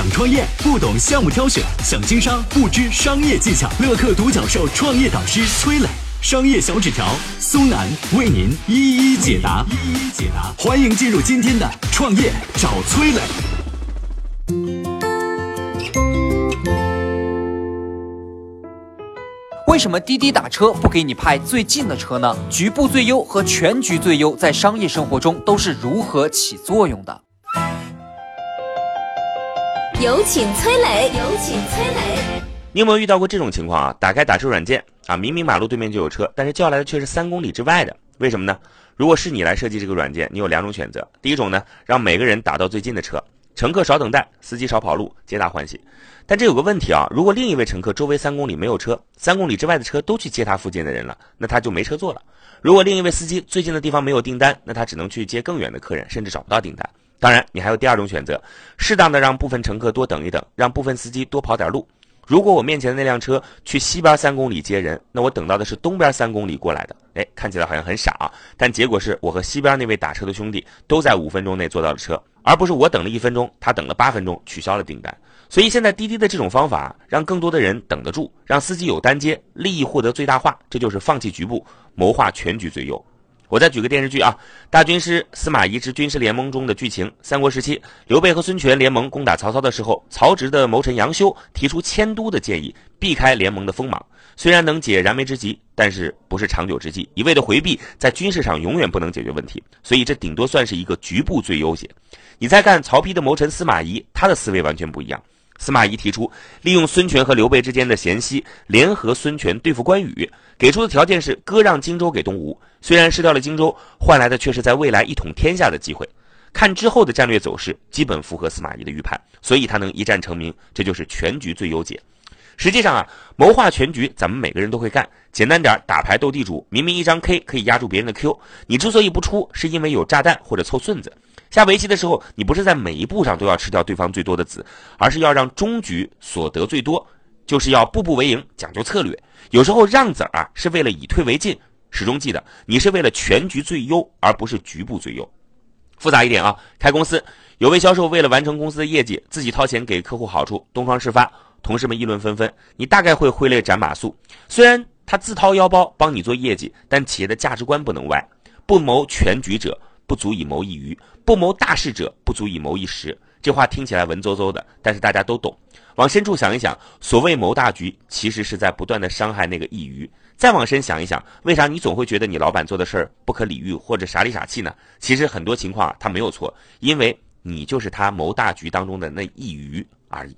想创业不懂项目挑选，想经商不知商业技巧。乐客独角兽创业导师崔磊，商业小纸条苏南为您一一解答。一一解答，欢迎进入今天的创业找崔磊。为什么滴滴打车不给你派最近的车呢？局部最优和全局最优在商业生活中都是如何起作用的？有请崔磊。有请崔磊。你有没有遇到过这种情况啊？打开打车软件啊，明明马路对面就有车，但是叫来的却是三公里之外的，为什么呢？如果是你来设计这个软件，你有两种选择。第一种呢，让每个人打到最近的车，乘客少等待，司机少跑路，皆大欢喜。但这有个问题啊，如果另一位乘客周围三公里没有车，三公里之外的车都去接他附近的人了，那他就没车坐了。如果另一位司机最近的地方没有订单，那他只能去接更远的客人，甚至找不到订单。当然，你还有第二种选择，适当的让部分乘客多等一等，让部分司机多跑点路。如果我面前的那辆车去西边三公里接人，那我等到的是东边三公里过来的。哎，看起来好像很傻啊，但结果是我和西边那位打车的兄弟都在五分钟内坐到了车，而不是我等了一分钟，他等了八分钟，取消了订单。所以现在滴滴的这种方法，让更多的人等得住，让司机有单接，利益获得最大化，这就是放弃局部，谋划全局最优。我再举个电视剧啊，《大军师司马懿之军师联盟》中的剧情。三国时期，刘备和孙权联盟攻打曹操的时候，曹植的谋臣杨修提出迁都的建议，避开联盟的锋芒。虽然能解燃眉之急，但是不是长久之计。一味的回避，在军事上永远不能解决问题。所以这顶多算是一个局部最优解。你再看曹丕的谋臣司马懿，他的思维完全不一样。司马懿提出利用孙权和刘备之间的嫌隙，联合孙权对付关羽。给出的条件是割让荆州给东吴，虽然失掉了荆州，换来的却是在未来一统天下的机会。看之后的战略走势，基本符合司马懿的预判，所以他能一战成名，这就是全局最优解。实际上啊，谋划全局，咱们每个人都会干。简单点，打牌斗地主，明明一张 K 可以压住别人的 Q，你之所以不出，是因为有炸弹或者凑顺子。下围棋的时候，你不是在每一步上都要吃掉对方最多的子，而是要让终局所得最多，就是要步步为营，讲究策略。有时候让子儿啊，是为了以退为进。始终记得，你是为了全局最优，而不是局部最优。复杂一点啊，开公司，有位销售为了完成公司的业绩，自己掏钱给客户好处，东窗事发，同事们议论纷纷。你大概会挥泪斩马谡。虽然他自掏腰包帮你做业绩，但企业的价值观不能歪。不谋全局者。不足以谋一鱼，不谋大事者不足以谋一时。这话听起来文绉绉的，但是大家都懂。往深处想一想，所谓谋大局，其实是在不断的伤害那个一鱼。再往深想一想，为啥你总会觉得你老板做的事儿不可理喻或者傻里傻气呢？其实很多情况他没有错，因为你就是他谋大局当中的那一鱼而已。